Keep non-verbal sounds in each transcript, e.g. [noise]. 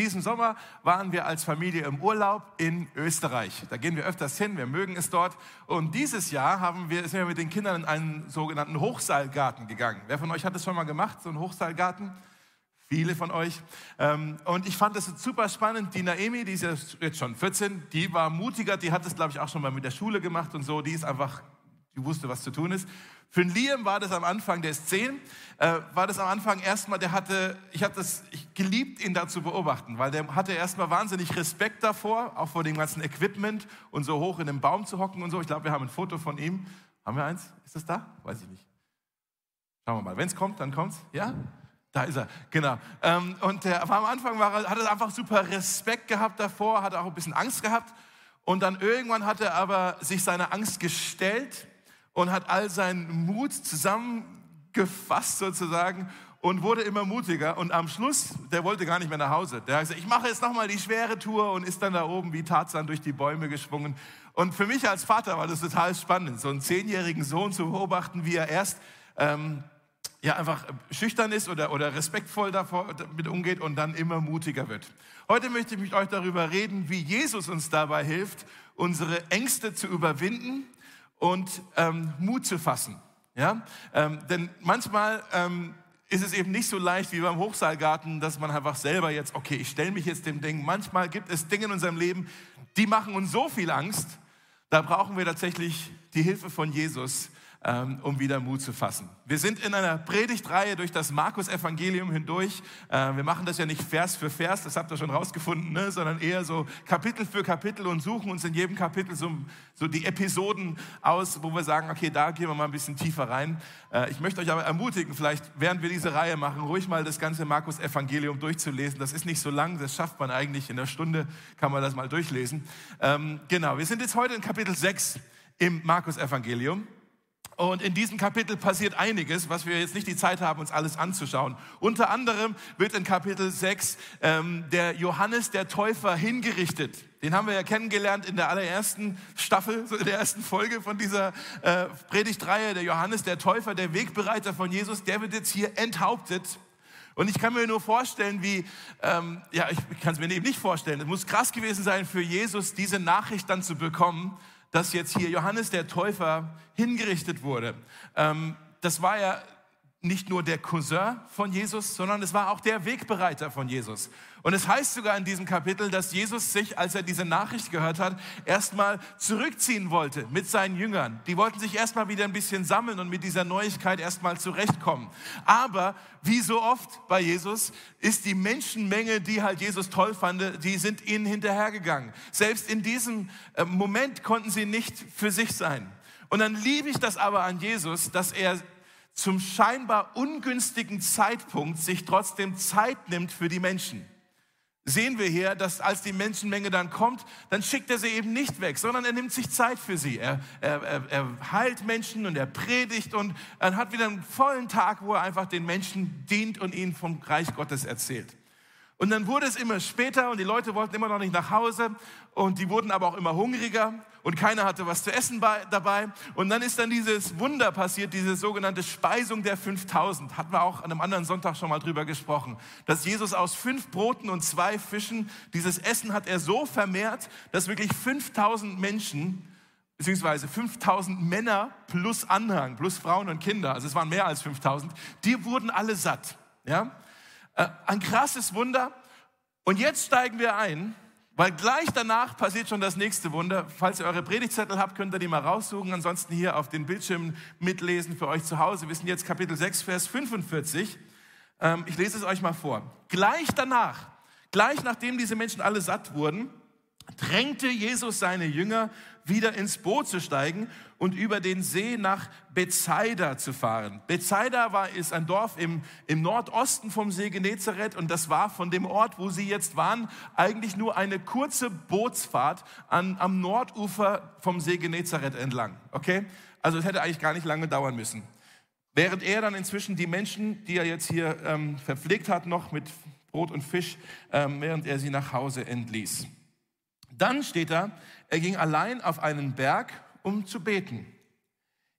diesen Sommer waren wir als Familie im Urlaub in Österreich. Da gehen wir öfters hin, wir mögen es dort. Und dieses Jahr haben wir, sind wir mit den Kindern in einen sogenannten Hochseilgarten gegangen. Wer von euch hat das schon mal gemacht, so einen Hochseilgarten? Viele von euch. Ähm, und ich fand das super spannend. Die Naemi, die ist jetzt schon 14, die war mutiger, die hat das, glaube ich, auch schon mal mit der Schule gemacht und so. Die ist einfach, die wusste, was zu tun ist. Für Liam war das am Anfang, der ist zehn, äh, war das am Anfang erstmal, der hatte, ich habe das ich geliebt, ihn da zu beobachten, weil der hatte erstmal wahnsinnig Respekt davor, auch vor dem ganzen Equipment und so hoch in einem Baum zu hocken und so. Ich glaube, wir haben ein Foto von ihm. Haben wir eins? Ist das da? Weiß ich nicht. Schauen wir mal. Wenn es kommt, dann kommt's. Ja? Da ist er, genau. Ähm, und der, am Anfang war hat er einfach super Respekt gehabt davor, hat auch ein bisschen Angst gehabt. Und dann irgendwann hat er aber sich seiner Angst gestellt und hat all seinen Mut zusammengefasst sozusagen und wurde immer mutiger. Und am Schluss, der wollte gar nicht mehr nach Hause. Der hat gesagt, ich mache jetzt nochmal die schwere Tour und ist dann da oben wie Tarzan durch die Bäume geschwungen. Und für mich als Vater war das total spannend, so einen zehnjährigen Sohn zu beobachten, wie er erst ähm, ja, einfach schüchtern ist oder, oder respektvoll damit umgeht und dann immer mutiger wird. Heute möchte ich mit euch darüber reden, wie Jesus uns dabei hilft, unsere Ängste zu überwinden und ähm, Mut zu fassen. Ja? Ähm, denn manchmal ähm, ist es eben nicht so leicht wie beim Hochseilgarten, dass man einfach selber jetzt, okay, ich stelle mich jetzt dem Ding. Manchmal gibt es Dinge in unserem Leben, die machen uns so viel Angst, da brauchen wir tatsächlich die Hilfe von Jesus, ähm, um wieder Mut zu fassen. Wir sind in einer Predigtreihe durch das Markus-Evangelium hindurch. Äh, wir machen das ja nicht Vers für Vers, das habt ihr schon rausgefunden, ne? sondern eher so Kapitel für Kapitel und suchen uns in jedem Kapitel so, so die Episoden aus, wo wir sagen, okay, da gehen wir mal ein bisschen tiefer rein. Äh, ich möchte euch aber ermutigen, vielleicht während wir diese Reihe machen, ruhig mal das ganze Markus-Evangelium durchzulesen. Das ist nicht so lang, das schafft man eigentlich in einer Stunde, kann man das mal durchlesen. Ähm, genau, wir sind jetzt heute in Kapitel 6 im Markus-Evangelium. Und in diesem Kapitel passiert einiges, was wir jetzt nicht die Zeit haben, uns alles anzuschauen. Unter anderem wird in Kapitel 6 ähm, der Johannes der Täufer hingerichtet. Den haben wir ja kennengelernt in der allerersten Staffel, so in der ersten Folge von dieser äh, Predigtreihe. Der Johannes der Täufer, der Wegbereiter von Jesus, der wird jetzt hier enthauptet. Und ich kann mir nur vorstellen, wie, ähm, ja, ich kann es mir eben nicht vorstellen. Es muss krass gewesen sein für Jesus, diese Nachricht dann zu bekommen dass jetzt hier Johannes der Täufer hingerichtet wurde. Ähm, das war ja nicht nur der Cousin von Jesus, sondern es war auch der Wegbereiter von Jesus. Und es heißt sogar in diesem Kapitel, dass Jesus sich, als er diese Nachricht gehört hat, erstmal zurückziehen wollte mit seinen Jüngern. Die wollten sich erstmal wieder ein bisschen sammeln und mit dieser Neuigkeit erstmal zurechtkommen. Aber wie so oft bei Jesus ist die Menschenmenge, die halt Jesus toll fand, die sind ihnen hinterhergegangen. Selbst in diesem äh, Moment konnten sie nicht für sich sein. Und dann liebe ich das aber an Jesus, dass er zum scheinbar ungünstigen Zeitpunkt sich trotzdem Zeit nimmt für die Menschen. Sehen wir hier, dass als die Menschenmenge dann kommt, dann schickt er sie eben nicht weg, sondern er nimmt sich Zeit für sie. Er, er, er, heilt Menschen und er predigt und er hat wieder einen vollen Tag, wo er einfach den Menschen dient und ihnen vom Reich Gottes erzählt. Und dann wurde es immer später und die Leute wollten immer noch nicht nach Hause und die wurden aber auch immer hungriger und keiner hatte was zu essen bei, dabei. Und dann ist dann dieses Wunder passiert, diese sogenannte Speisung der 5000. Hatten wir auch an einem anderen Sonntag schon mal drüber gesprochen, dass Jesus aus fünf Broten und zwei Fischen, dieses Essen hat er so vermehrt, dass wirklich 5000 Menschen beziehungsweise 5000 Männer plus Anhang, plus Frauen und Kinder, also es waren mehr als 5000, die wurden alle satt. Ja? Äh, ein krasses Wunder. Und jetzt steigen wir ein, weil gleich danach passiert schon das nächste Wunder. Falls ihr eure Predigtzettel habt, könnt ihr die mal raussuchen. Ansonsten hier auf den Bildschirmen mitlesen für euch zu Hause. Wir sind jetzt Kapitel 6, Vers 45. Ähm, ich lese es euch mal vor. Gleich danach, gleich nachdem diese Menschen alle satt wurden, drängte Jesus seine Jünger wieder ins Boot zu steigen und über den See nach Bethsaida zu fahren. Bethsaida war, ist ein Dorf im, im Nordosten vom See Genezareth und das war von dem Ort, wo sie jetzt waren, eigentlich nur eine kurze Bootsfahrt an, am Nordufer vom See Genezareth entlang. Okay? Also es hätte eigentlich gar nicht lange dauern müssen. Während er dann inzwischen die Menschen, die er jetzt hier ähm, verpflegt hat, noch mit Brot und Fisch, ähm, während er sie nach Hause entließ. Dann steht da, er ging allein auf einen Berg, um zu beten.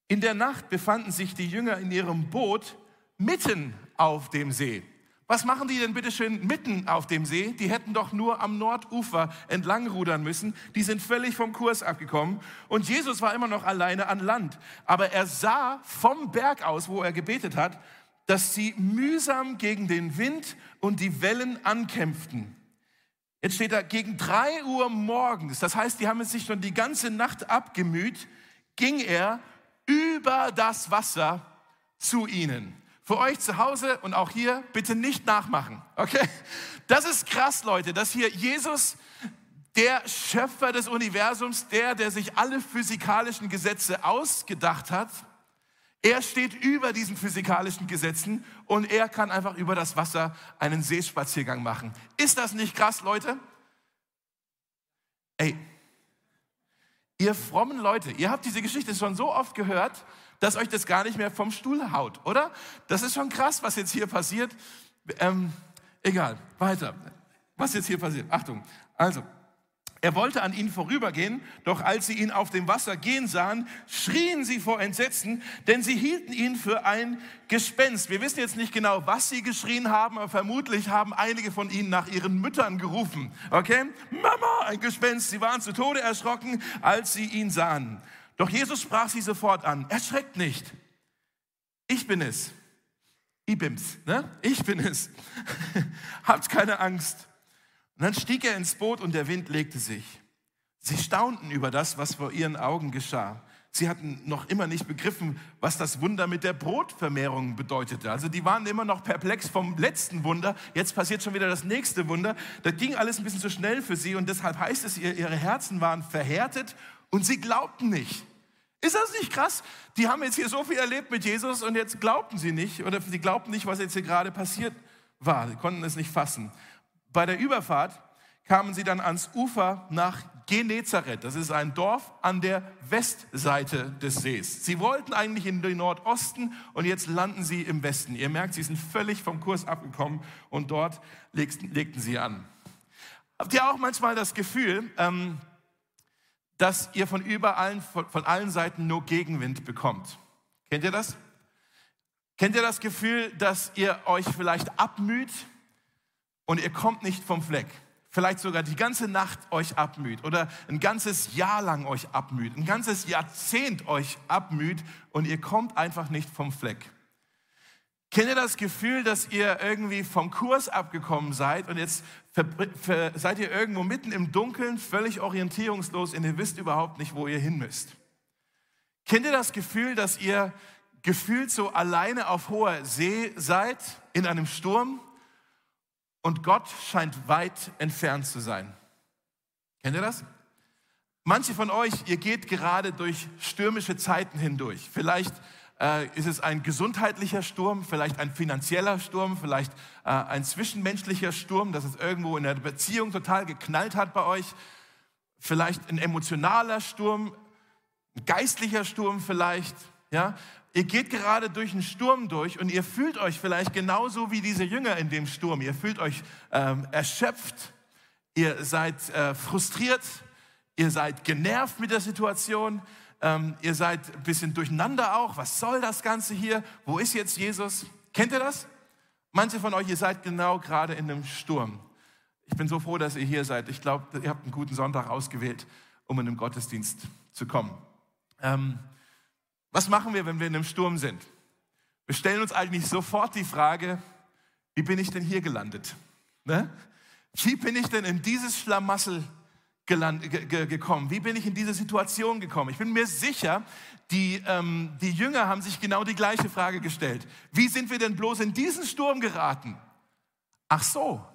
In der Nacht befanden sich die Jünger in ihrem Boot mitten auf dem See. Was machen die denn bitte schön mitten auf dem See? Die hätten doch nur am Nordufer entlang rudern müssen. Die sind völlig vom Kurs abgekommen. Und Jesus war immer noch alleine an Land. Aber er sah vom Berg aus, wo er gebetet hat, dass sie mühsam gegen den Wind und die Wellen ankämpften. Jetzt steht da, gegen drei Uhr morgens, das heißt, die haben es sich schon die ganze Nacht abgemüht, ging er über das Wasser zu ihnen. Für euch zu Hause und auch hier bitte nicht nachmachen. Okay? Das ist krass, Leute, dass hier Jesus, der Schöpfer des Universums, der, der sich alle physikalischen Gesetze ausgedacht hat, er steht über diesen physikalischen Gesetzen und er kann einfach über das Wasser einen Seespaziergang machen. Ist das nicht krass, Leute? Ey, ihr frommen Leute, ihr habt diese Geschichte schon so oft gehört, dass euch das gar nicht mehr vom Stuhl haut, oder? Das ist schon krass, was jetzt hier passiert. Ähm, egal, weiter. Was jetzt hier passiert? Achtung. Also, er wollte an ihnen vorübergehen, doch als sie ihn auf dem Wasser gehen sahen, schrien sie vor Entsetzen, denn sie hielten ihn für ein Gespenst. Wir wissen jetzt nicht genau, was sie geschrien haben, aber vermutlich haben einige von ihnen nach ihren Müttern gerufen. Okay? Mama, ein Gespenst. Sie waren zu Tode erschrocken, als sie ihn sahen. Doch Jesus sprach sie sofort an. Erschreckt nicht. Ich bin es. Ibims, ne? Ich bin es. [laughs] Habt keine Angst. Und dann stieg er ins Boot und der Wind legte sich. Sie staunten über das, was vor ihren Augen geschah. Sie hatten noch immer nicht begriffen, was das Wunder mit der Brotvermehrung bedeutete. Also die waren immer noch perplex vom letzten Wunder. Jetzt passiert schon wieder das nächste Wunder. Das ging alles ein bisschen zu schnell für sie und deshalb heißt es, ihre Herzen waren verhärtet und sie glaubten nicht. Ist das nicht krass? Die haben jetzt hier so viel erlebt mit Jesus und jetzt glaubten sie nicht oder sie glaubten nicht, was jetzt hier gerade passiert war. Sie konnten es nicht fassen. Bei der Überfahrt kamen sie dann ans Ufer nach Genezareth. Das ist ein Dorf an der Westseite des Sees. Sie wollten eigentlich in den Nordosten und jetzt landen sie im Westen. Ihr merkt, sie sind völlig vom Kurs abgekommen und dort legten sie an. Habt ihr auch manchmal das Gefühl, ähm, dass ihr von überall, von, von allen Seiten nur Gegenwind bekommt. Kennt ihr das? Kennt ihr das Gefühl, dass ihr euch vielleicht abmüht und ihr kommt nicht vom Fleck? Vielleicht sogar die ganze Nacht euch abmüht oder ein ganzes Jahr lang euch abmüht, ein ganzes Jahrzehnt euch abmüht und ihr kommt einfach nicht vom Fleck. Kennt ihr das Gefühl, dass ihr irgendwie vom Kurs abgekommen seid und jetzt seid ihr irgendwo mitten im Dunkeln, völlig orientierungslos und ihr wisst überhaupt nicht, wo ihr hin müsst? Kennt ihr das Gefühl, dass ihr gefühlt so alleine auf hoher See seid in einem Sturm und Gott scheint weit entfernt zu sein? Kennt ihr das? Manche von euch, ihr geht gerade durch stürmische Zeiten hindurch. Vielleicht äh, ist es ein gesundheitlicher Sturm, vielleicht ein finanzieller Sturm, vielleicht äh, ein zwischenmenschlicher Sturm, dass es irgendwo in der Beziehung total geknallt hat bei euch. Vielleicht ein emotionaler Sturm, ein geistlicher Sturm vielleicht. Ja? Ihr geht gerade durch einen Sturm durch und ihr fühlt euch vielleicht genauso wie diese Jünger in dem Sturm. Ihr fühlt euch ähm, erschöpft, ihr seid äh, frustriert, ihr seid genervt mit der Situation, ähm, ihr seid ein bisschen durcheinander auch. Was soll das Ganze hier? Wo ist jetzt Jesus? Kennt ihr das? Manche von euch, ihr seid genau gerade in einem Sturm. Ich bin so froh, dass ihr hier seid. Ich glaube, ihr habt einen guten Sonntag ausgewählt, um in den Gottesdienst zu kommen. Ähm, was machen wir, wenn wir in einem Sturm sind? Wir stellen uns eigentlich sofort die Frage, wie bin ich denn hier gelandet? Ne? Wie bin ich denn in dieses Schlamassel gekommen? Wie bin ich in diese Situation gekommen? Ich bin mir sicher, die, ähm, die Jünger haben sich genau die gleiche Frage gestellt. Wie sind wir denn bloß in diesen Sturm geraten? Ach so,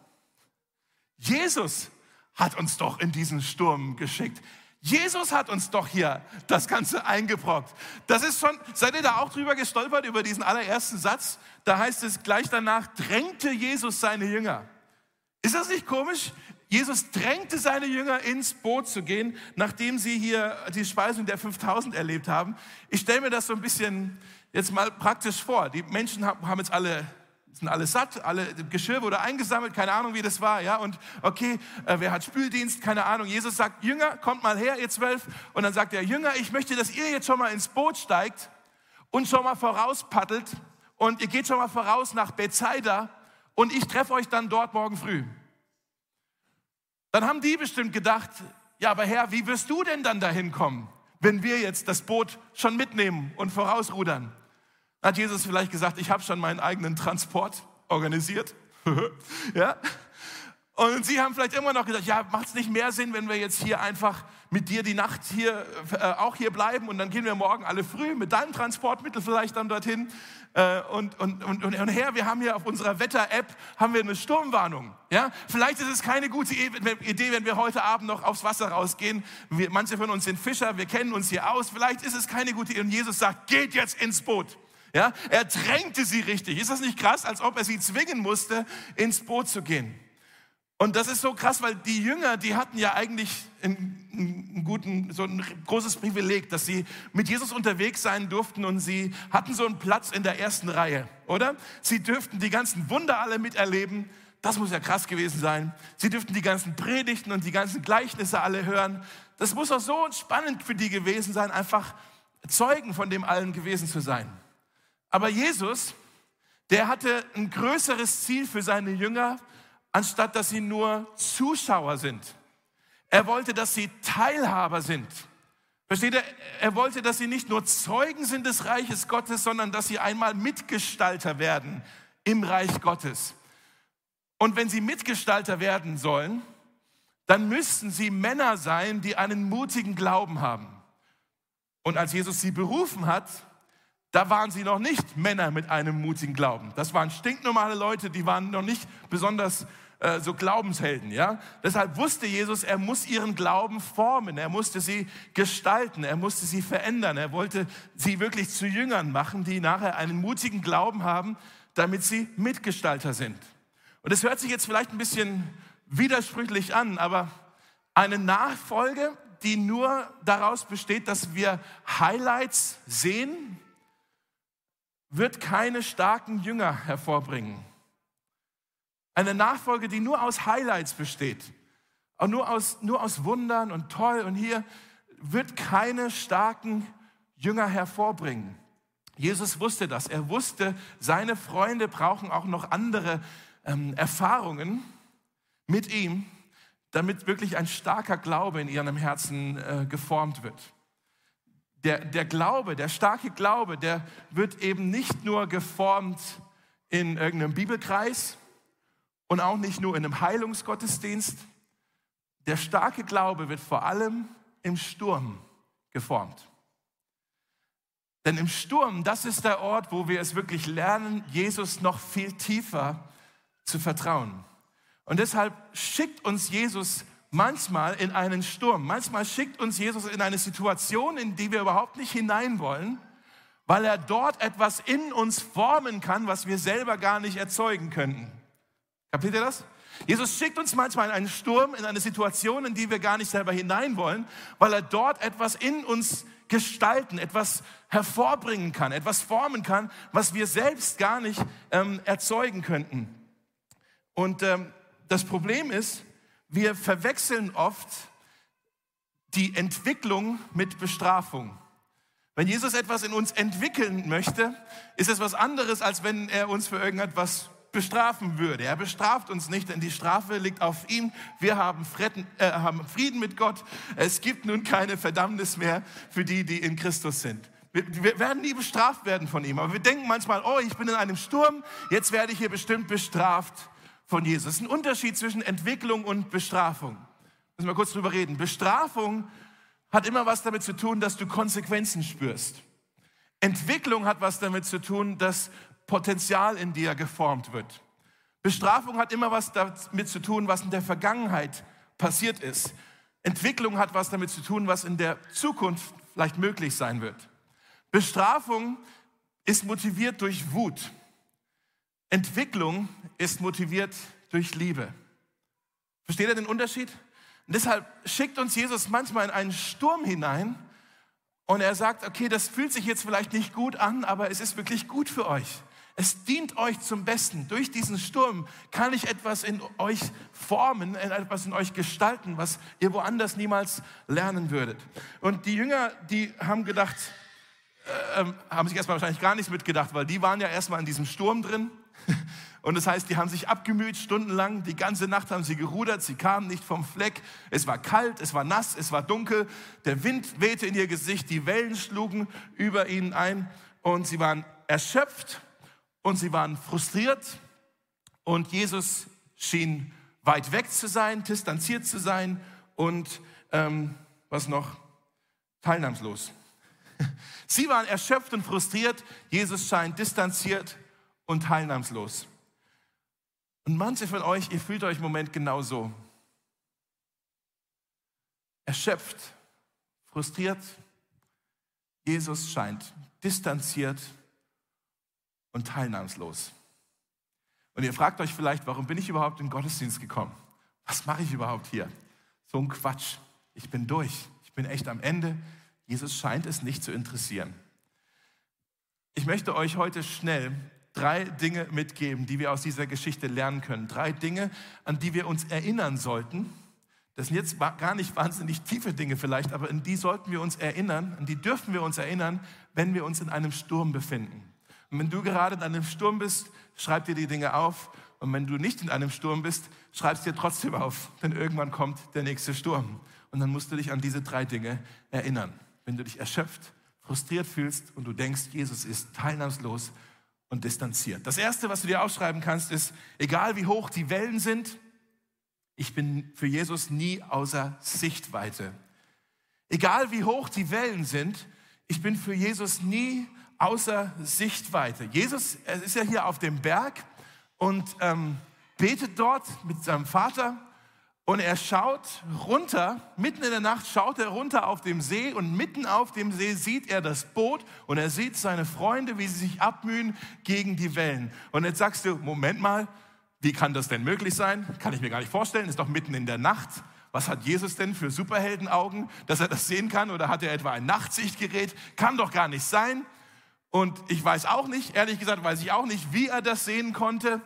Jesus hat uns doch in diesen Sturm geschickt. Jesus hat uns doch hier das Ganze eingebrockt. Das ist schon, seid ihr da auch drüber gestolpert, über diesen allerersten Satz? Da heißt es gleich danach, drängte Jesus seine Jünger. Ist das nicht komisch? Jesus drängte seine Jünger ins Boot zu gehen, nachdem sie hier die Speisung der 5000 erlebt haben. Ich stelle mir das so ein bisschen jetzt mal praktisch vor. Die Menschen haben jetzt alle sind alle satt, alle Geschirr wurde eingesammelt, keine Ahnung, wie das war, ja, und okay, äh, wer hat Spüldienst, keine Ahnung. Jesus sagt, Jünger, kommt mal her, ihr zwölf, und dann sagt er, Jünger, ich möchte, dass ihr jetzt schon mal ins Boot steigt und schon mal vorauspaddelt und ihr geht schon mal voraus nach Bethsaida und ich treffe euch dann dort morgen früh. Dann haben die bestimmt gedacht, ja, aber Herr, wie wirst du denn dann dahin kommen, wenn wir jetzt das Boot schon mitnehmen und vorausrudern? Hat Jesus vielleicht gesagt, ich habe schon meinen eigenen Transport organisiert? [laughs] ja? Und sie haben vielleicht immer noch gesagt, ja, macht es nicht mehr Sinn, wenn wir jetzt hier einfach mit dir die Nacht hier äh, auch hier bleiben und dann gehen wir morgen alle früh mit deinem Transportmittel vielleicht dann dorthin. Äh, und, und, und, und, Herr, wir haben hier auf unserer Wetter-App haben wir eine Sturmwarnung. Ja? Vielleicht ist es keine gute Idee, wenn wir heute Abend noch aufs Wasser rausgehen. Wir, manche von uns sind Fischer, wir kennen uns hier aus. Vielleicht ist es keine gute Idee. Und Jesus sagt, geht jetzt ins Boot. Ja? Er drängte sie richtig. Ist das nicht krass, als ob er sie zwingen musste, ins Boot zu gehen? Und das ist so krass, weil die Jünger, die hatten ja eigentlich einen, guten, so ein großes Privileg, dass sie mit Jesus unterwegs sein durften und sie hatten so einen Platz in der ersten Reihe, oder? Sie dürften die ganzen Wunder alle miterleben. Das muss ja krass gewesen sein. Sie dürften die ganzen Predigten und die ganzen Gleichnisse alle hören. Das muss auch so spannend für die gewesen sein, einfach Zeugen von dem allen gewesen zu sein. Aber Jesus, der hatte ein größeres Ziel für seine Jünger, anstatt dass sie nur Zuschauer sind. Er wollte, dass sie Teilhaber sind. Versteht ihr? Er wollte, dass sie nicht nur Zeugen sind des Reiches Gottes, sondern dass sie einmal Mitgestalter werden im Reich Gottes. Und wenn sie Mitgestalter werden sollen, dann müssten sie Männer sein, die einen mutigen Glauben haben. Und als Jesus sie berufen hat, da waren sie noch nicht Männer mit einem mutigen Glauben. Das waren stinknormale Leute, die waren noch nicht besonders äh, so Glaubenshelden, ja. Deshalb wusste Jesus, er muss ihren Glauben formen, er musste sie gestalten, er musste sie verändern, er wollte sie wirklich zu Jüngern machen, die nachher einen mutigen Glauben haben, damit sie Mitgestalter sind. Und es hört sich jetzt vielleicht ein bisschen widersprüchlich an, aber eine Nachfolge, die nur daraus besteht, dass wir Highlights sehen, wird keine starken Jünger hervorbringen. Eine Nachfolge, die nur aus Highlights besteht, auch nur aus, nur aus Wundern und toll und hier wird keine starken Jünger hervorbringen. Jesus wusste das. Er wusste, seine Freunde brauchen auch noch andere ähm, Erfahrungen mit ihm, damit wirklich ein starker Glaube in ihrem Herzen äh, geformt wird. Der, der Glaube, der starke Glaube, der wird eben nicht nur geformt in irgendeinem Bibelkreis, und auch nicht nur in einem Heilungsgottesdienst. Der starke Glaube wird vor allem im Sturm geformt. Denn im Sturm, das ist der Ort, wo wir es wirklich lernen, Jesus noch viel tiefer zu vertrauen. Und deshalb schickt uns Jesus manchmal in einen Sturm. Manchmal schickt uns Jesus in eine Situation, in die wir überhaupt nicht hinein wollen, weil er dort etwas in uns formen kann, was wir selber gar nicht erzeugen könnten. Kapiert ihr das? Jesus schickt uns manchmal in einen Sturm, in eine Situation, in die wir gar nicht selber hinein wollen, weil er dort etwas in uns gestalten, etwas hervorbringen kann, etwas formen kann, was wir selbst gar nicht ähm, erzeugen könnten. Und ähm, das Problem ist, wir verwechseln oft die Entwicklung mit Bestrafung. Wenn Jesus etwas in uns entwickeln möchte, ist es was anderes, als wenn er uns für irgendetwas bestrafen würde. Er bestraft uns nicht, denn die Strafe liegt auf ihm. Wir haben Frieden, äh, Frieden mit Gott. Es gibt nun keine Verdammnis mehr für die, die in Christus sind. Wir werden nie bestraft werden von ihm. Aber wir denken manchmal, oh, ich bin in einem Sturm, jetzt werde ich hier bestimmt bestraft von Jesus. Es ist ein Unterschied zwischen Entwicklung und Bestrafung. Müssen wir kurz drüber reden. Bestrafung hat immer was damit zu tun, dass du Konsequenzen spürst. Entwicklung hat was damit zu tun, dass Potenzial in dir geformt wird. Bestrafung hat immer was damit zu tun, was in der Vergangenheit passiert ist. Entwicklung hat was damit zu tun, was in der Zukunft vielleicht möglich sein wird. Bestrafung ist motiviert durch Wut. Entwicklung ist motiviert durch Liebe. Versteht ihr den Unterschied? Und deshalb schickt uns Jesus manchmal in einen Sturm hinein und er sagt, okay, das fühlt sich jetzt vielleicht nicht gut an, aber es ist wirklich gut für euch. Es dient euch zum Besten. Durch diesen Sturm kann ich etwas in euch formen, etwas in euch gestalten, was ihr woanders niemals lernen würdet. Und die Jünger, die haben gedacht, äh, haben sich erstmal wahrscheinlich gar nichts mitgedacht, weil die waren ja erstmal in diesem Sturm drin. Und das heißt, die haben sich abgemüht stundenlang, die ganze Nacht haben sie gerudert, sie kamen nicht vom Fleck. Es war kalt, es war nass, es war dunkel, der Wind wehte in ihr Gesicht, die Wellen schlugen über ihnen ein und sie waren erschöpft und sie waren frustriert und Jesus schien weit weg zu sein, distanziert zu sein und ähm, was noch? Teilnahmslos. [laughs] Sie waren erschöpft und frustriert, Jesus scheint distanziert und teilnahmslos. Und manche von euch, ihr fühlt euch im Moment genau so. Erschöpft, frustriert. Jesus scheint distanziert und teilnahmslos. Und ihr fragt euch vielleicht, warum bin ich überhaupt in den Gottesdienst gekommen? Was mache ich überhaupt hier? So ein Quatsch. Ich bin durch. Ich bin echt am Ende. Jesus scheint es nicht zu interessieren. Ich möchte euch heute schnell drei Dinge mitgeben, die wir aus dieser Geschichte lernen können. Drei Dinge, an die wir uns erinnern sollten. Das sind jetzt gar nicht wahnsinnig tiefe Dinge vielleicht, aber an die sollten wir uns erinnern, an die dürfen wir uns erinnern, wenn wir uns in einem Sturm befinden. Und wenn du gerade in einem Sturm bist, schreib dir die Dinge auf. Und wenn du nicht in einem Sturm bist, schreib es dir trotzdem auf, denn irgendwann kommt der nächste Sturm. Und dann musst du dich an diese drei Dinge erinnern. Wenn du dich erschöpft, frustriert fühlst und du denkst, Jesus ist teilnahmslos, und distanziert. Das Erste, was du dir aufschreiben kannst, ist, egal wie hoch die Wellen sind, ich bin für Jesus nie außer Sichtweite. Egal wie hoch die Wellen sind, ich bin für Jesus nie außer Sichtweite. Jesus ist ja hier auf dem Berg und ähm, betet dort mit seinem Vater und er schaut runter, mitten in der Nacht schaut er runter auf dem See und mitten auf dem See sieht er das Boot und er sieht seine Freunde, wie sie sich abmühen gegen die Wellen. Und jetzt sagst du, Moment mal, wie kann das denn möglich sein? Kann ich mir gar nicht vorstellen, ist doch mitten in der Nacht. Was hat Jesus denn für Superheldenaugen, dass er das sehen kann? Oder hat er etwa ein Nachtsichtgerät? Kann doch gar nicht sein. Und ich weiß auch nicht, ehrlich gesagt, weiß ich auch nicht, wie er das sehen konnte.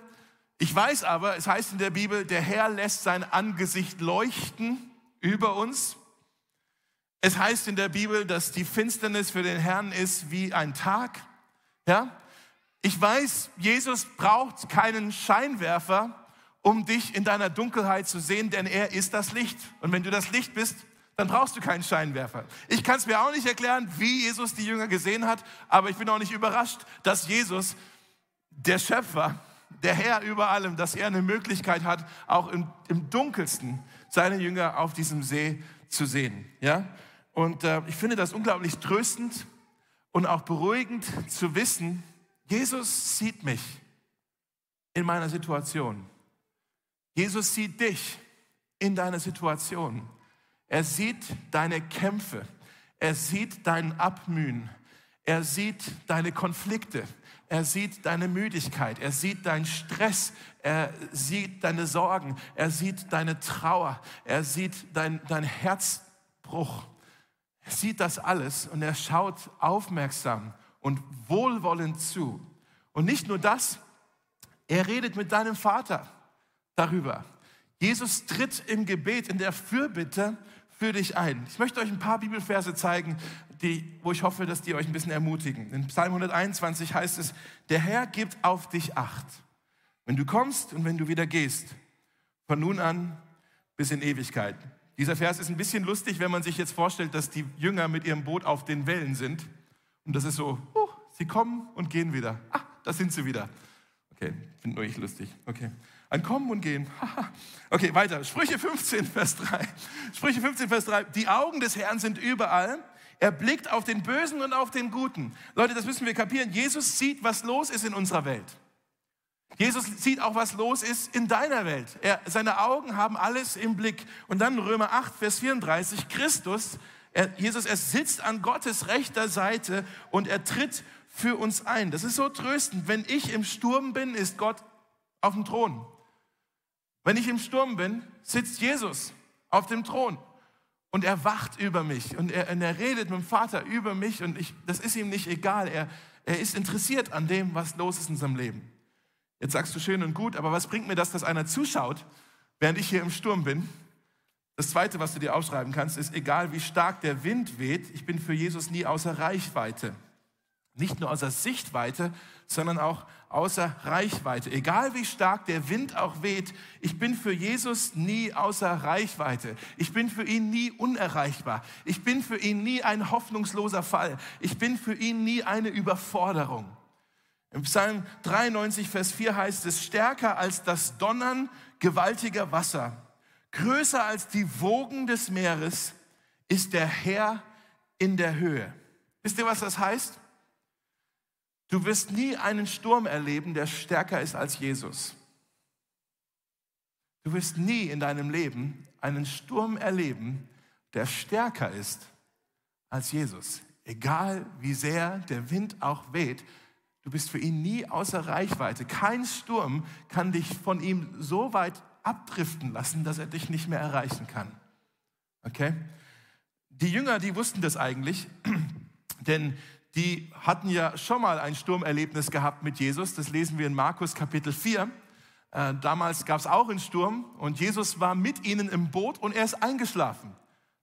Ich weiß aber, es heißt in der Bibel, der Herr lässt sein Angesicht leuchten über uns. Es heißt in der Bibel, dass die Finsternis für den Herrn ist wie ein Tag. Ja? Ich weiß, Jesus braucht keinen Scheinwerfer, um dich in deiner Dunkelheit zu sehen, denn er ist das Licht. Und wenn du das Licht bist, dann brauchst du keinen Scheinwerfer. Ich kann es mir auch nicht erklären, wie Jesus die Jünger gesehen hat, aber ich bin auch nicht überrascht, dass Jesus, der Schöpfer, der Herr über allem, dass er eine Möglichkeit hat, auch im, im Dunkelsten seine Jünger auf diesem See zu sehen. Ja? Und äh, ich finde das unglaublich tröstend und auch beruhigend zu wissen, Jesus sieht mich in meiner Situation. Jesus sieht dich in deiner Situation. Er sieht deine Kämpfe. Er sieht dein Abmühen. Er sieht deine Konflikte. Er sieht deine Müdigkeit, er sieht deinen Stress, er sieht deine Sorgen, er sieht deine Trauer, er sieht dein, dein Herzbruch. Er sieht das alles und er schaut aufmerksam und wohlwollend zu. Und nicht nur das, er redet mit deinem Vater darüber. Jesus tritt im Gebet, in der Fürbitte für dich ein. Ich möchte euch ein paar Bibelverse zeigen, die, wo ich hoffe, dass die euch ein bisschen ermutigen. In Psalm 121 heißt es, der Herr gibt auf dich acht, wenn du kommst und wenn du wieder gehst, von nun an bis in Ewigkeit. Dieser Vers ist ein bisschen lustig, wenn man sich jetzt vorstellt, dass die Jünger mit ihrem Boot auf den Wellen sind. Und das ist so, uh, sie kommen und gehen wieder. Ah, da sind sie wieder. Okay, finde nur ich lustig. Okay. Ein Kommen und Gehen. okay, weiter. Sprüche 15, Vers 3. Sprüche 15, Vers 3. Die Augen des Herrn sind überall er blickt auf den Bösen und auf den Guten. Leute, das müssen wir kapieren. Jesus sieht, was los ist in unserer Welt. Jesus sieht auch, was los ist in deiner Welt. Er, seine Augen haben alles im Blick. Und dann Römer 8, Vers 34, Christus, er, Jesus, er sitzt an Gottes rechter Seite und er tritt für uns ein. Das ist so tröstend. Wenn ich im Sturm bin, ist Gott auf dem Thron. Wenn ich im Sturm bin, sitzt Jesus auf dem Thron. Und er wacht über mich und er, und er redet mit dem Vater über mich und ich, das ist ihm nicht egal. Er, er ist interessiert an dem, was los ist in seinem Leben. Jetzt sagst du schön und gut, aber was bringt mir das, dass einer zuschaut, während ich hier im Sturm bin? Das Zweite, was du dir aufschreiben kannst, ist, egal wie stark der Wind weht, ich bin für Jesus nie außer Reichweite. Nicht nur außer Sichtweite, sondern auch außer Reichweite. Egal wie stark der Wind auch weht, ich bin für Jesus nie außer Reichweite. Ich bin für ihn nie unerreichbar. Ich bin für ihn nie ein hoffnungsloser Fall. Ich bin für ihn nie eine Überforderung. Im Psalm 93, Vers 4 heißt es, stärker als das Donnern gewaltiger Wasser, größer als die Wogen des Meeres ist der Herr in der Höhe. Wisst ihr, was das heißt? Du wirst nie einen Sturm erleben, der stärker ist als Jesus. Du wirst nie in deinem Leben einen Sturm erleben, der stärker ist als Jesus. Egal wie sehr der Wind auch weht, du bist für ihn nie außer Reichweite. Kein Sturm kann dich von ihm so weit abdriften lassen, dass er dich nicht mehr erreichen kann. Okay? Die Jünger, die wussten das eigentlich, [clears throat] denn die hatten ja schon mal ein Sturmerlebnis gehabt mit Jesus. Das lesen wir in Markus Kapitel 4. Äh, damals gab es auch einen Sturm und Jesus war mit ihnen im Boot und er ist eingeschlafen.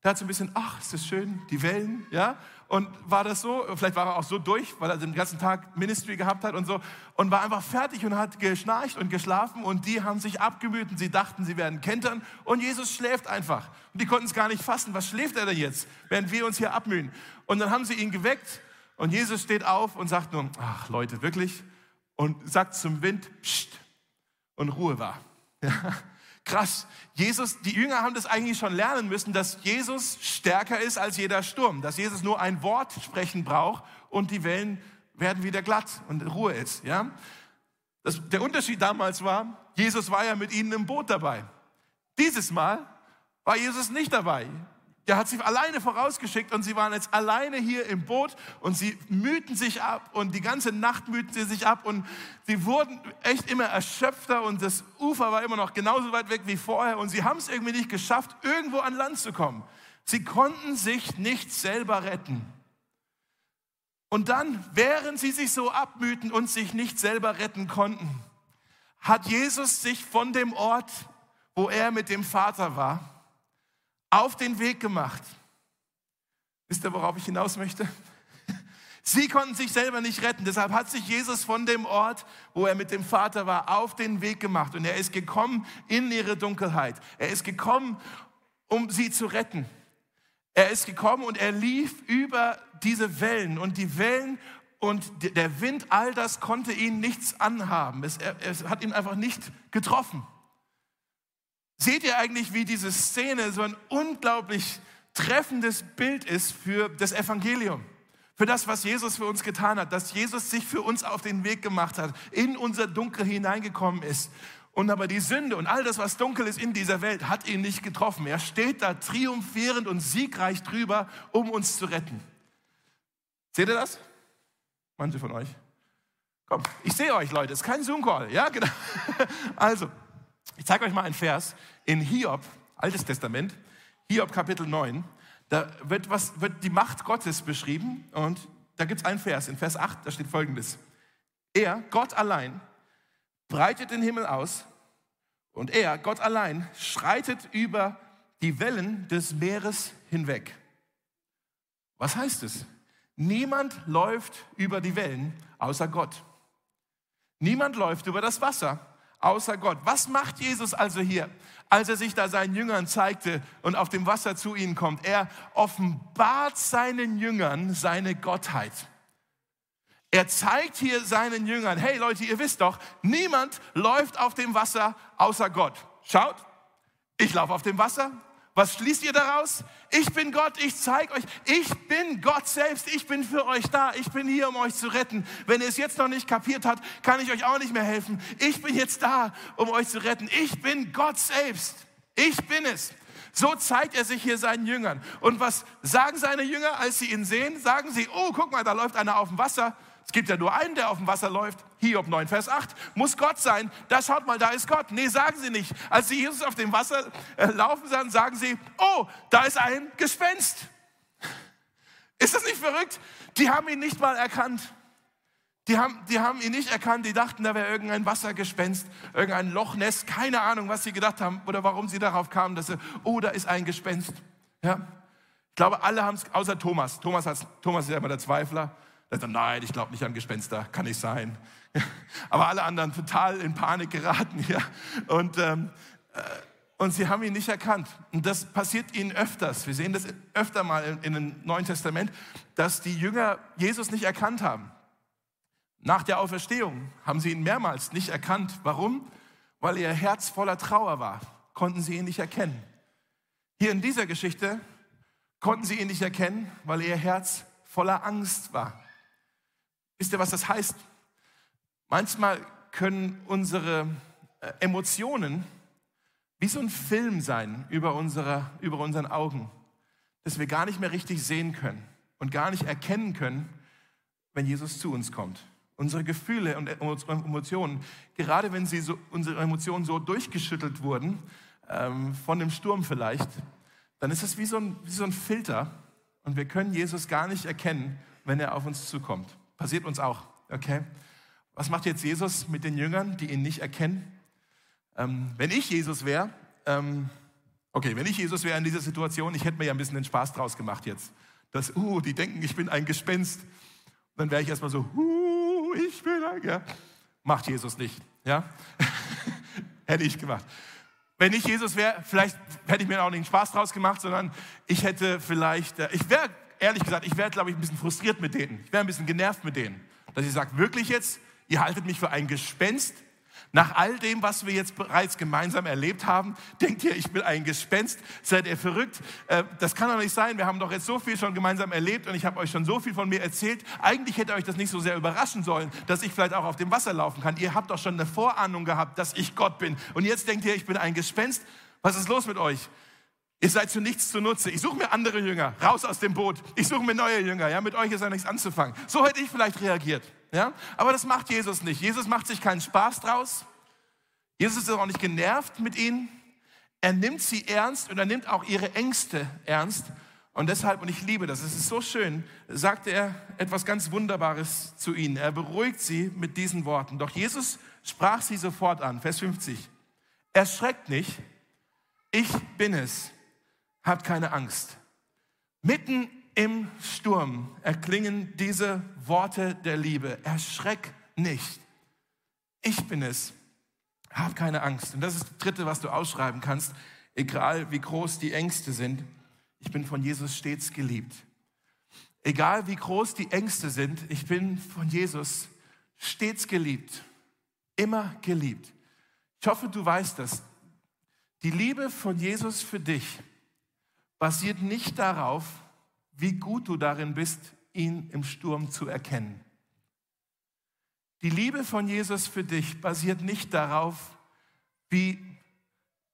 Der hat so ein bisschen, ach, ist das schön, die Wellen, ja. Und war das so, vielleicht war er auch so durch, weil er den ganzen Tag Ministry gehabt hat und so, und war einfach fertig und hat geschnarcht und geschlafen und die haben sich abgemüht und sie dachten, sie werden kentern und Jesus schläft einfach. Und die konnten es gar nicht fassen, was schläft er denn jetzt, während wir uns hier abmühen? Und dann haben sie ihn geweckt und Jesus steht auf und sagt nur, ach Leute, wirklich? Und sagt zum Wind, Psst, und Ruhe war. [laughs] Ja. Krass. Jesus, die Jünger haben das eigentlich schon lernen müssen, dass Jesus stärker ist als jeder Sturm, dass Jesus nur ein Wort sprechen braucht und die Wellen werden wieder glatt und Ruhe ist. Ja? Das, der Unterschied damals war, Jesus war ja mit ihnen im Boot dabei. Dieses Mal war Jesus nicht dabei. Der hat sie alleine vorausgeschickt und sie waren jetzt alleine hier im Boot und sie mühten sich ab und die ganze Nacht mühten sie sich ab und sie wurden echt immer erschöpfter und das Ufer war immer noch genauso weit weg wie vorher und sie haben es irgendwie nicht geschafft, irgendwo an Land zu kommen. Sie konnten sich nicht selber retten. Und dann, während sie sich so abmühten und sich nicht selber retten konnten, hat Jesus sich von dem Ort, wo er mit dem Vater war, auf den Weg gemacht. Wisst ihr, worauf ich hinaus möchte? [laughs] Sie konnten sich selber nicht retten, deshalb hat sich Jesus von dem Ort, wo er mit dem Vater war, auf den Weg gemacht und er ist gekommen in ihre Dunkelheit. Er ist gekommen, um sie zu retten. Er ist gekommen und er lief über diese Wellen und die Wellen und der Wind, all das konnte ihn nichts anhaben. Es, es hat ihn einfach nicht getroffen. Seht ihr eigentlich, wie diese Szene so ein unglaublich treffendes Bild ist für das Evangelium? Für das, was Jesus für uns getan hat, dass Jesus sich für uns auf den Weg gemacht hat, in unser Dunkel hineingekommen ist. Und aber die Sünde und all das, was dunkel ist in dieser Welt, hat ihn nicht getroffen. Er steht da triumphierend und siegreich drüber, um uns zu retten. Seht ihr das? Manche von euch? Komm, ich sehe euch, Leute. Es ist kein Zoom-Call. Ja, genau. [laughs] Also, ich zeige euch mal einen Vers in Hiob, Altes Testament, Hiob Kapitel 9. Da wird, was, wird die Macht Gottes beschrieben und da gibt es einen Vers, in Vers 8, da steht folgendes. Er, Gott allein, breitet den Himmel aus und er, Gott allein, schreitet über die Wellen des Meeres hinweg. Was heißt es? Niemand läuft über die Wellen außer Gott. Niemand läuft über das Wasser außer Gott. Was macht Jesus also hier, als er sich da seinen Jüngern zeigte und auf dem Wasser zu ihnen kommt? Er offenbart seinen Jüngern seine Gottheit. Er zeigt hier seinen Jüngern, hey Leute, ihr wisst doch, niemand läuft auf dem Wasser außer Gott. Schaut, ich laufe auf dem Wasser, was schließt ihr daraus? Ich bin Gott, ich zeige euch, ich bin Gott selbst, ich bin für euch da, ich bin hier, um euch zu retten. Wenn ihr es jetzt noch nicht kapiert habt, kann ich euch auch nicht mehr helfen. Ich bin jetzt da, um euch zu retten. Ich bin Gott selbst. Ich bin es. So zeigt er sich hier seinen Jüngern. Und was sagen seine Jünger, als sie ihn sehen? Sagen sie, oh, guck mal, da läuft einer auf dem Wasser. Es gibt ja nur einen, der auf dem Wasser läuft. Hiob 9, Vers 8. Muss Gott sein. Da schaut mal, da ist Gott. Nee, sagen sie nicht. Als sie Jesus auf dem Wasser äh, laufen sahen, sagen sie, oh, da ist ein Gespenst. [laughs] Ist das nicht verrückt? Die haben ihn nicht mal erkannt. Die haben, die haben ihn nicht erkannt, die dachten, da wäre irgendein Wassergespenst, irgendein Lochnest, keine Ahnung, was sie gedacht haben oder warum sie darauf kamen, dass sie, oh, da ist ein Gespenst. Ja? Ich glaube, alle haben es, außer Thomas. Thomas, Thomas ist ja immer der Zweifler Er sagt, nein, ich glaube nicht an Gespenster, kann nicht sein. [laughs] Aber alle anderen total in Panik geraten. [laughs] Ja. Und, ähm, äh, und sie haben ihn nicht erkannt. Und das passiert ihnen öfters. Wir sehen das öfter mal in, in dem Neuen Testament, dass die Jünger Jesus nicht erkannt haben. Nach der Auferstehung haben sie ihn mehrmals nicht erkannt. Warum? Weil ihr Herz voller Trauer war. Konnten sie ihn nicht erkennen. Hier in dieser Geschichte konnten sie ihn nicht erkennen, weil ihr Herz voller Angst war. Wisst ihr, was das heißt? Manchmal können unsere äh, Emotionen wie so ein Film sein über, unsere, über unseren Augen, dass wir gar nicht mehr richtig sehen können und gar nicht erkennen können, wenn Jesus zu uns kommt. Unsere Gefühle und Emotionen, gerade wenn sie so, unsere Emotionen so durchgeschüttelt wurden, ähm, von dem Sturm vielleicht, dann ist es wie so, wie so ein Filter und wir können Jesus gar nicht erkennen, wenn er auf uns zukommt. Passiert uns auch, okay? Was macht jetzt Jesus mit den Jüngern, die ihn nicht erkennen? Ähm, wenn ich Jesus wäre, ähm, okay, wenn ich Jesus wäre in dieser Situation, ich hätte mir ja ein bisschen den Spaß draus gemacht jetzt. Dass, uh, die denken, ich bin ein Gespenst. dann wäre ich erstmal so, uh, ich bin ein, ja. Macht Jesus nicht, ja? [laughs] hätte ich gemacht. Wenn ich Jesus wäre, vielleicht hätte ich mir auch nicht den Spaß draus gemacht, sondern ich hätte vielleicht, äh, ich wäre, ehrlich gesagt, ich wäre, glaube ich, ein bisschen frustriert mit denen. Ich wäre ein bisschen genervt mit denen. Dass ich sage, wirklich jetzt, ihr haltet mich für ein Gespenst, nach all dem, was wir jetzt bereits gemeinsam erlebt haben, denkt ihr, ich bin ein Gespenst? Seid ihr verrückt? Äh, das kann doch nicht sein. Wir haben doch jetzt so viel schon gemeinsam erlebt und ich habe euch schon so viel von mir erzählt. Eigentlich hätte euch das nicht so sehr überraschen sollen, dass ich vielleicht auch auf dem Wasser laufen kann. Ihr habt doch schon eine Vorahnung gehabt, dass ich Gott bin. Und jetzt denkt ihr, ich bin ein Gespenst? Was ist los mit euch? Ihr seid zu nichts zunutze. Ich suche mir andere Jünger, raus aus dem Boot. Ich suche mir neue Jünger. Ja, mit euch ist ja nichts anzufangen. So hätte ich vielleicht reagiert. Ja? Aber das macht Jesus nicht. Jesus macht sich keinen Spaß draus. Jesus ist auch nicht genervt mit ihnen. Er nimmt sie ernst und er nimmt auch ihre Ängste ernst. Und deshalb, und ich liebe das, es ist so schön, sagt er etwas ganz Wunderbares zu ihnen. Er beruhigt sie mit diesen Worten. Doch Jesus sprach sie sofort an, Vers 50. Erschreckt nicht, ich bin es, habt keine Angst. Mitten im Sturm erklingen diese Worte der Liebe. Erschreck nicht. Ich bin es. Hab keine Angst. Und das ist das Dritte, was du ausschreiben kannst, egal wie groß die Ängste sind. Ich bin von Jesus stets geliebt. Egal wie groß die Ängste sind, ich bin von Jesus stets geliebt. Immer geliebt. Ich hoffe, du weißt das. Die Liebe von Jesus für dich basiert nicht darauf, wie gut du darin bist, ihn im Sturm zu erkennen. Die Liebe von Jesus für dich basiert nicht darauf, wie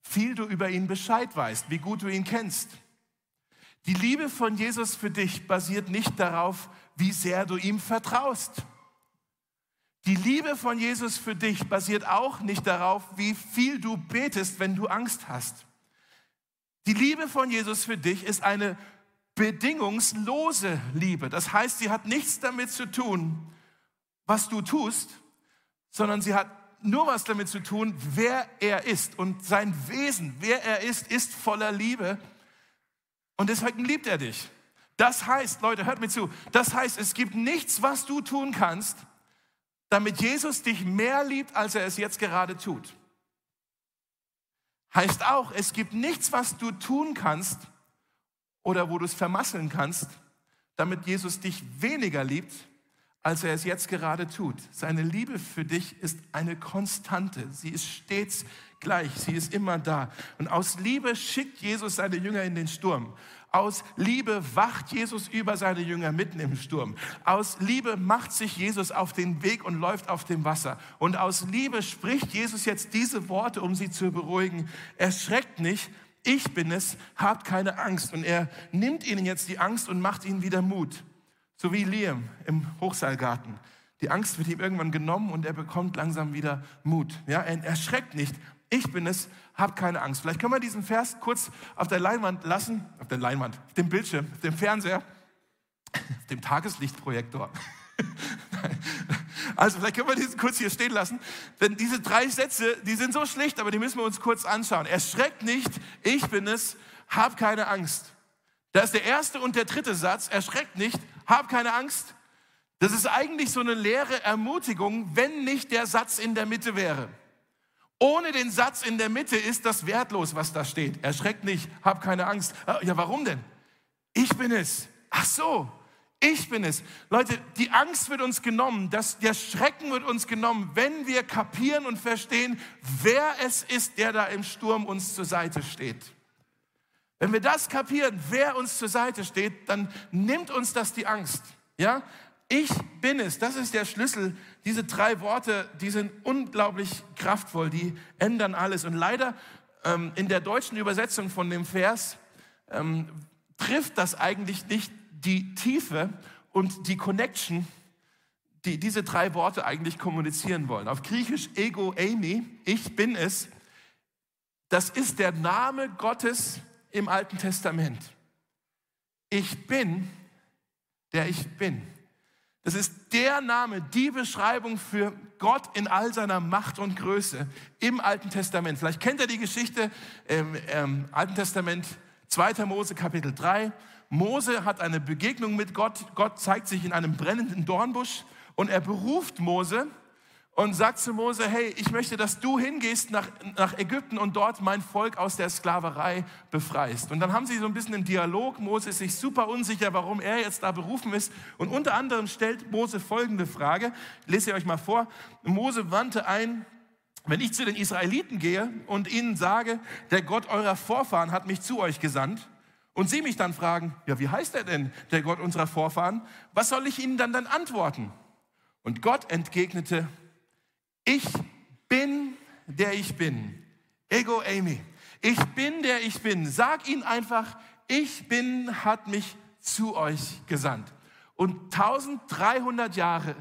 viel du über ihn Bescheid weißt, wie gut du ihn kennst. Die Liebe von Jesus für dich basiert nicht darauf, wie sehr du ihm vertraust. Die Liebe von Jesus für dich basiert auch nicht darauf, wie viel du betest, wenn du Angst hast. Die Liebe von Jesus für dich ist eine bedingungslose Liebe. Das heißt, sie hat nichts damit zu tun, was du tust, sondern sie hat nur was damit zu tun, wer er ist. Und sein Wesen, wer er ist, ist voller Liebe. Und deshalb liebt er dich. Das heißt, Leute, hört mir zu, das heißt, es gibt nichts, was du tun kannst, damit Jesus dich mehr liebt, als er es jetzt gerade tut. Heißt auch, es gibt nichts, was du tun kannst, oder wo du es vermasseln kannst, damit Jesus dich weniger liebt, als er es jetzt gerade tut. Seine Liebe für dich ist eine Konstante. Sie ist stets gleich. Sie ist immer da. Und aus Liebe schickt Jesus seine Jünger in den Sturm. Aus Liebe wacht Jesus über seine Jünger mitten im Sturm. Aus Liebe macht sich Jesus auf den Weg und läuft auf dem Wasser. Und aus Liebe spricht Jesus jetzt diese Worte, um sie zu beruhigen. Erschreckt nicht, ich bin es, habt keine Angst. Und er nimmt ihnen jetzt die Angst und macht ihnen wieder Mut. So wie Liam im Hochseilgarten. Die Angst wird ihm irgendwann genommen und er bekommt langsam wieder Mut. Ja, er erschreckt nicht. Ich bin es, habt keine Angst. Vielleicht können wir diesen Vers kurz auf der Leinwand lassen, auf der Leinwand, auf dem Bildschirm, auf dem Fernseher, auf dem Tageslichtprojektor. [laughs] Also vielleicht können wir diesen kurz hier stehen lassen. Denn diese drei Sätze, die sind so schlicht, aber die müssen wir uns kurz anschauen. Erschreckt nicht, ich bin es, hab keine Angst. Das ist der erste und der dritte Satz. Erschreckt nicht, hab keine Angst. Das ist eigentlich so eine leere Ermutigung, wenn nicht der Satz in der Mitte wäre. Ohne den Satz in der Mitte ist das wertlos, was da steht. Erschreckt nicht, hab keine Angst. Ah, ja, warum denn? Ich bin es. Ach so, ich bin es. Leute, die Angst wird uns genommen, das, der Schrecken wird uns genommen, wenn wir kapieren und verstehen, wer es ist, der da im Sturm uns zur Seite steht. Wenn wir das kapieren, wer uns zur Seite steht, dann nimmt uns das die Angst. Ja? Ich bin es, das ist der Schlüssel. Diese drei Worte, die sind unglaublich kraftvoll, die ändern alles. Und leider ähm, in der deutschen Übersetzung von dem Vers ähm, trifft das eigentlich nicht die Tiefe und die Connection, die diese drei Worte eigentlich kommunizieren wollen. Auf Griechisch ego eimi, ich bin es, das ist der Name Gottes im Alten Testament. Ich bin, der ich bin. Das ist der Name, die Beschreibung für Gott in all seiner Macht und Größe im Alten Testament. Vielleicht kennt ihr die Geschichte im ähm, Alten Testament, 2. Mose Kapitel 3. Mose hat eine Begegnung mit Gott. Gott zeigt sich in einem brennenden Dornbusch und er beruft Mose und sagt zu Mose, hey, ich möchte, dass du hingehst nach, nach Ägypten und dort mein Volk aus der Sklaverei befreist. Und dann haben sie so ein bisschen einen Dialog. Mose ist sich super unsicher, warum er jetzt da berufen ist. Und unter anderem stellt Mose folgende Frage. Lese ich euch mal vor. Mose wandte ein, wenn ich zu den Israeliten gehe und ihnen sage, der Gott eurer Vorfahren hat mich zu euch gesandt, und sie mich dann fragen, ja, wie heißt er denn, der Gott unserer Vorfahren? Was soll ich ihnen dann dann antworten? Und Gott entgegnete, ich bin, der ich bin. Ego Amy. Ich bin, der ich bin. Sag ihn einfach, ich bin, hat mich zu euch gesandt. Und 1300 Jahre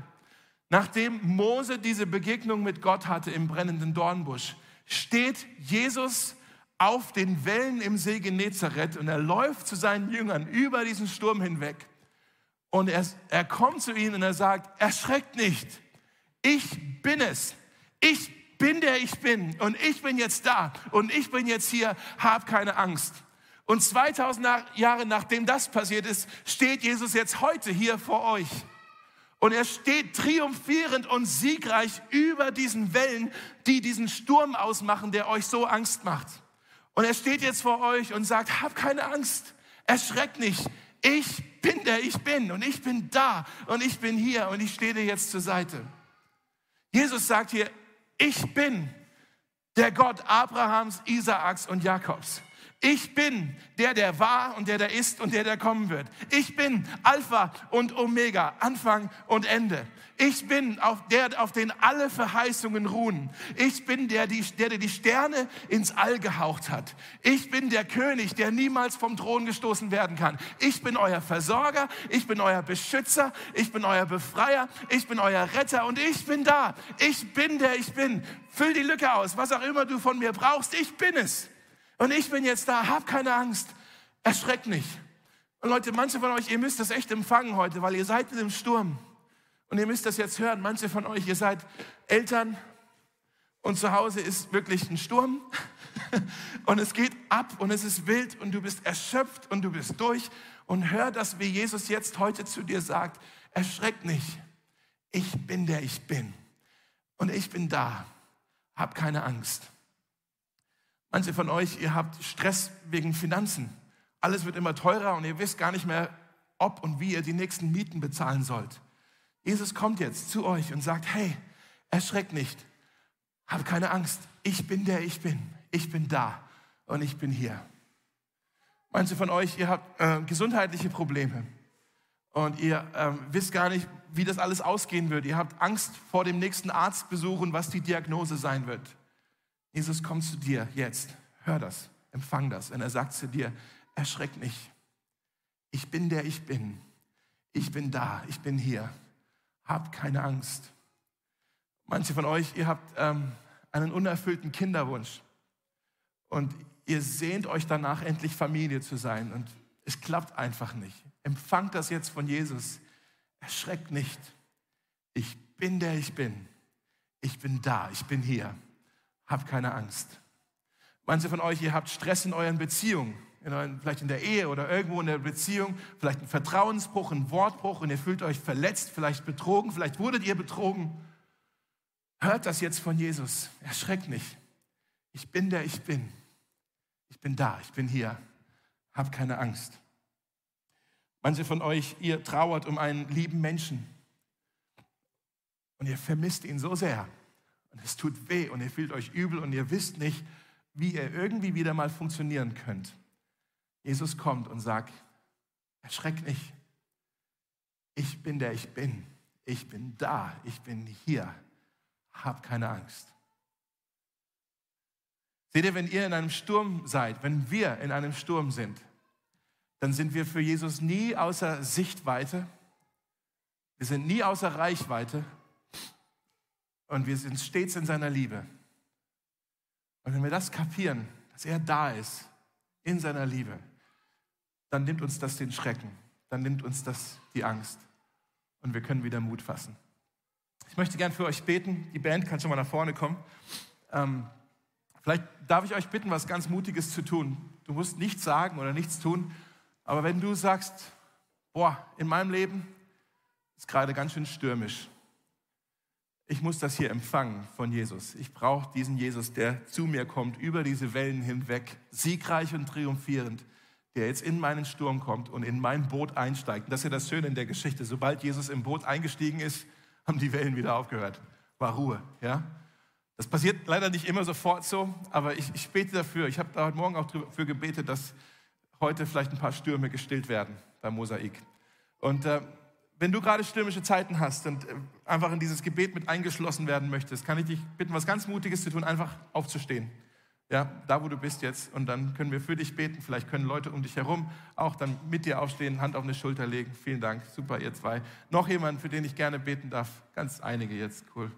nachdem Mose diese Begegnung mit Gott hatte im brennenden Dornbusch, steht Jesus auf den Wellen im See Genezareth und er läuft zu seinen Jüngern über diesen Sturm hinweg. Und er, er kommt zu ihnen und er sagt, erschreckt nicht, ich bin es. Ich bin der ich bin und ich bin jetzt da und ich bin jetzt hier, hab keine Angst. Und 2000 Jahre nachdem das passiert ist, steht Jesus jetzt heute hier vor euch. Und er steht triumphierend und siegreich über diesen Wellen, die diesen Sturm ausmachen, der euch so Angst macht. Und er steht jetzt vor euch und sagt, hab keine Angst, erschreckt nicht. Ich bin der ich bin und ich bin da und ich bin hier und ich stehe dir jetzt zur Seite. Jesus sagt hier, ich bin der Gott Abrahams, Isaaks und Jakobs. Ich bin der, der war und der, der ist und der, der kommen wird. Ich bin Alpha und Omega, Anfang und Ende. Ich bin auf der, auf den alle Verheißungen ruhen. Ich bin der, die, der, der die Sterne ins All gehaucht hat. Ich bin der König, der niemals vom Thron gestoßen werden kann. Ich bin euer Versorger. Ich bin euer Beschützer. Ich bin euer Befreier. Ich bin euer Retter und ich bin da. Ich bin der ich bin. Füll die Lücke aus. Was auch immer du von mir brauchst, ich bin es. Und ich bin jetzt da, hab keine Angst, erschreckt nicht. Und Leute, manche von euch, ihr müsst das echt empfangen heute, weil ihr seid in dem Sturm. Und ihr müsst das jetzt hören. Manche von euch, ihr seid Eltern und zu Hause ist wirklich ein Sturm [laughs] und es geht ab und es ist wild und du bist erschöpft und du bist durch. Und hör das, wie Jesus jetzt heute zu dir sagt. Erschreck nicht. Ich bin der ich bin. Und ich bin da. Hab keine Angst. Manche von euch, ihr habt Stress wegen Finanzen. Alles wird immer teurer und ihr wisst gar nicht mehr, ob und wie ihr die nächsten Mieten bezahlen sollt. Jesus kommt jetzt zu euch und sagt, hey, erschreckt nicht, hab keine Angst, ich bin der ich bin, ich bin da und ich bin hier. Manche von euch, ihr habt äh, gesundheitliche Probleme und ihr äh, wisst gar nicht, wie das alles ausgehen wird. Ihr habt Angst vor dem nächsten Arztbesuch und was die Diagnose sein wird. Jesus kommt zu dir jetzt. Hör das, empfang das. Und er sagt zu dir, erschreck nicht. Ich bin der ich bin. Ich bin da, ich bin hier. Hab keine Angst. Manche von euch, ihr habt ähm, einen unerfüllten Kinderwunsch und ihr sehnt euch danach, endlich Familie zu sein und es klappt einfach nicht. Empfangt das jetzt von Jesus. Erschreckt nicht. Ich bin der ich bin. Ich bin da, ich bin hier. Habt keine Angst. Manche von euch, ihr habt Stress in euren Beziehungen in euren, vielleicht in der Ehe oder irgendwo in der Beziehung, vielleicht ein Vertrauensbruch, ein Wortbruch und ihr fühlt euch verletzt, vielleicht betrogen, vielleicht wurdet ihr betrogen. Hört das jetzt von Jesus. Erschreckt nicht. Ich bin der ich bin. Ich bin da, ich bin hier. Hab keine Angst. Manche von euch, ihr trauert um einen lieben Menschen und ihr vermisst ihn so sehr und es tut weh und ihr fühlt euch übel und ihr wisst nicht, wie ihr irgendwie wieder mal funktionieren könnt. Jesus kommt und sagt, erschreck nicht. Ich bin der ich bin. Ich bin da. Ich bin hier. Hab keine Angst. Seht ihr, wenn ihr in einem Sturm seid, wenn wir in einem Sturm sind, dann sind wir für Jesus nie außer Sichtweite. Wir sind nie außer Reichweite. Und wir sind stets in seiner Liebe. Und wenn wir das kapieren, dass er da ist, in seiner Liebe, dann nimmt uns das den Schrecken, dann nimmt uns das die Angst und wir können wieder Mut fassen. Ich möchte gern für euch beten. Die Band kann schon mal nach vorne kommen. Ähm, vielleicht darf ich euch bitten, was ganz Mutiges zu tun. Du musst nichts sagen oder nichts tun, aber wenn du sagst, boah, in meinem Leben ist gerade ganz schön stürmisch, ich muss das hier empfangen von Jesus. Ich brauche diesen Jesus, der zu mir kommt, über diese Wellen hinweg, siegreich und triumphierend, der jetzt in meinen Sturm kommt und in mein Boot einsteigt. Und das ist ja das Schöne in der Geschichte. Sobald Jesus im Boot eingestiegen ist, haben die Wellen wieder aufgehört. War Ruhe, ja? Das passiert leider nicht immer sofort so, aber ich, ich bete dafür. Ich habe da heute Morgen auch dafür gebetet, dass heute vielleicht ein paar Stürme gestillt werden beim Mosaik. Und äh, wenn du gerade stürmische Zeiten hast und äh, einfach in dieses Gebet mit eingeschlossen werden möchtest, kann ich dich bitten, was ganz Mutiges zu tun, einfach aufzustehen. Ja, da wo du bist jetzt. Und dann können wir für dich beten. Vielleicht können Leute um dich herum auch dann mit dir aufstehen, Hand auf eine Schulter legen. Vielen Dank. Super, ihr zwei. Noch jemand, für den ich gerne beten darf? Ganz einige jetzt. Cool.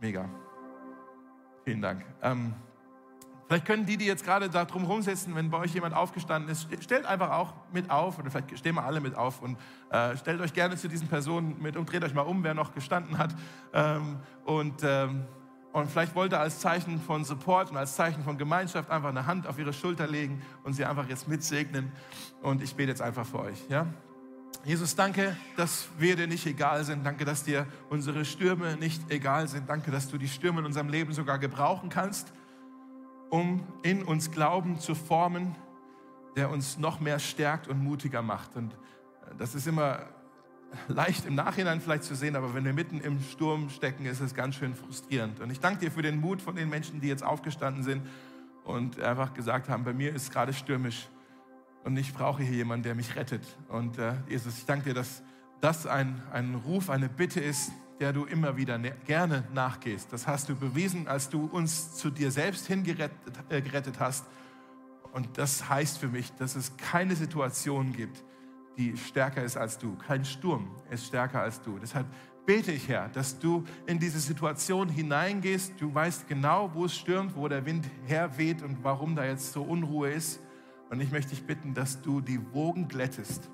Mega. Vielen Dank. Ähm, Vielleicht können die, die jetzt gerade da drum rumsitzen, wenn bei euch jemand aufgestanden ist, stellt einfach auch mit auf oder vielleicht stehen wir alle mit auf und äh, stellt euch gerne zu diesen Personen mit und dreht euch mal um, wer noch gestanden hat. Ähm, und, ähm, und vielleicht wollt ihr als Zeichen von Support und als Zeichen von Gemeinschaft einfach eine Hand auf ihre Schulter legen und sie einfach jetzt mitsegnen. Und ich bete jetzt einfach für euch. Ja? Jesus, danke, dass wir dir nicht egal sind. Danke, dass dir unsere Stürme nicht egal sind. Danke, dass du die Stürme in unserem Leben sogar gebrauchen kannst um in uns Glauben zu formen, der uns noch mehr stärkt und mutiger macht. Und äh, das ist immer leicht im Nachhinein vielleicht zu sehen, aber wenn wir mitten im Sturm stecken, ist es ganz schön frustrierend. Und ich danke dir für den Mut von den Menschen, die jetzt aufgestanden sind und einfach gesagt haben, bei mir ist es gerade stürmisch und ich brauche hier jemanden, der mich rettet. Und äh, Jesus, ich danke dir, dass das ein, ein Ruf, eine Bitte ist, der du immer wieder ne-, gerne nachgehst. Das hast du bewiesen, als du uns zu dir selbst hingerettet äh, gerettet hast. Und das heißt für mich, dass es keine Situation gibt, die stärker ist als du. Kein Sturm ist stärker als du. Deshalb bete ich, Herr, dass du in diese Situation hineingehst. Du weißt genau, wo es stürmt, wo der Wind herweht und warum da jetzt so Unruhe ist. Und ich möchte dich bitten, dass du die Wogen glättest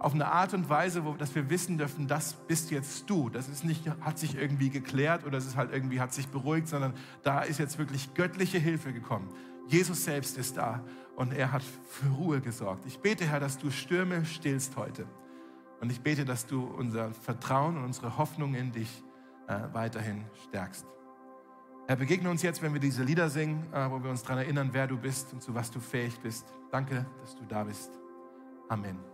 auf eine Art und Weise, wo, dass wir wissen dürfen, das bist jetzt du. Das ist nicht, hat sich irgendwie geklärt oder es ist halt irgendwie, hat sich beruhigt, sondern da ist jetzt wirklich göttliche Hilfe gekommen. Jesus selbst ist da und er hat für Ruhe gesorgt. Ich bete, Herr, dass du Stürme stillst heute. Und ich bete, dass du unser Vertrauen und unsere Hoffnung in dich äh, weiterhin stärkst. Herr, begegne uns jetzt, wenn wir diese Lieder singen, äh, wo wir uns daran erinnern, wer du bist und zu was du fähig bist. Danke, dass du da bist. Amen.